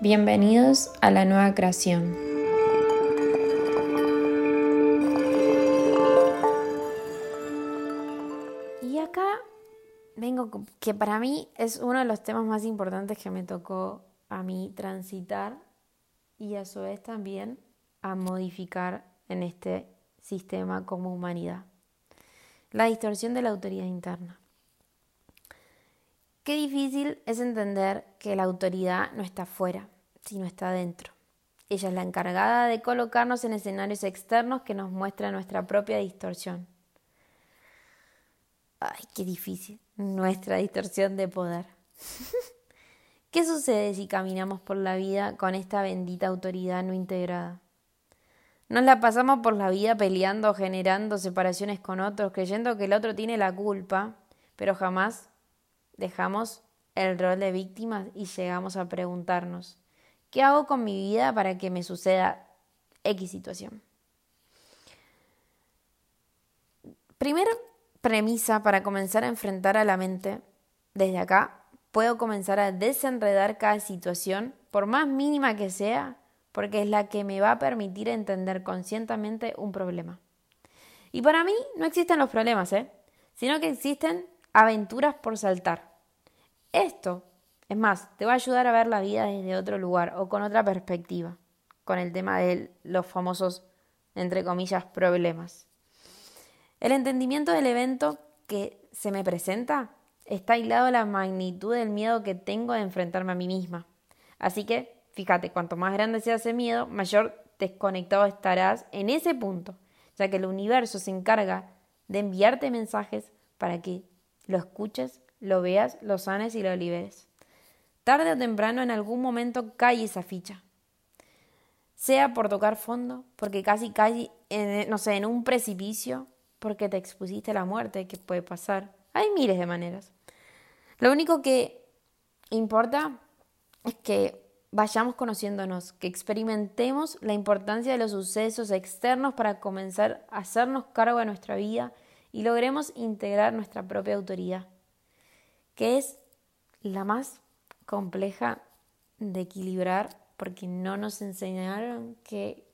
Bienvenidos a la nueva creación. Y acá vengo, que para mí es uno de los temas más importantes que me tocó a mí transitar y a su vez también a modificar en este sistema como humanidad. La distorsión de la autoridad interna. Qué difícil es entender que la autoridad no está fuera, sino está dentro. Ella es la encargada de colocarnos en escenarios externos que nos muestran nuestra propia distorsión. Ay, qué difícil, nuestra distorsión de poder. ¿Qué sucede si caminamos por la vida con esta bendita autoridad no integrada? Nos la pasamos por la vida peleando, generando separaciones con otros, creyendo que el otro tiene la culpa, pero jamás dejamos el rol de víctimas y llegamos a preguntarnos, ¿qué hago con mi vida para que me suceda X situación? Primera premisa para comenzar a enfrentar a la mente, desde acá puedo comenzar a desenredar cada situación, por más mínima que sea, porque es la que me va a permitir entender conscientemente un problema. Y para mí no existen los problemas, ¿eh? sino que existen aventuras por saltar. Esto, es más, te va a ayudar a ver la vida desde otro lugar o con otra perspectiva, con el tema de los famosos, entre comillas, problemas. El entendimiento del evento que se me presenta está aislado a la magnitud del miedo que tengo de enfrentarme a mí misma. Así que, fíjate, cuanto más grande sea ese miedo, mayor desconectado estarás en ese punto, ya que el universo se encarga de enviarte mensajes para que lo escuches lo veas, lo sanes y lo liberes. Tarde o temprano en algún momento cae esa ficha. Sea por tocar fondo, porque casi cae, no sé, en un precipicio, porque te expusiste a la muerte, que puede pasar. Hay miles de maneras. Lo único que importa es que vayamos conociéndonos, que experimentemos la importancia de los sucesos externos para comenzar a hacernos cargo de nuestra vida y logremos integrar nuestra propia autoridad que es la más compleja de equilibrar porque no nos enseñaron que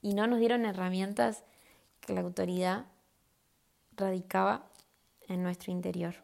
y no nos dieron herramientas que la autoridad radicaba en nuestro interior.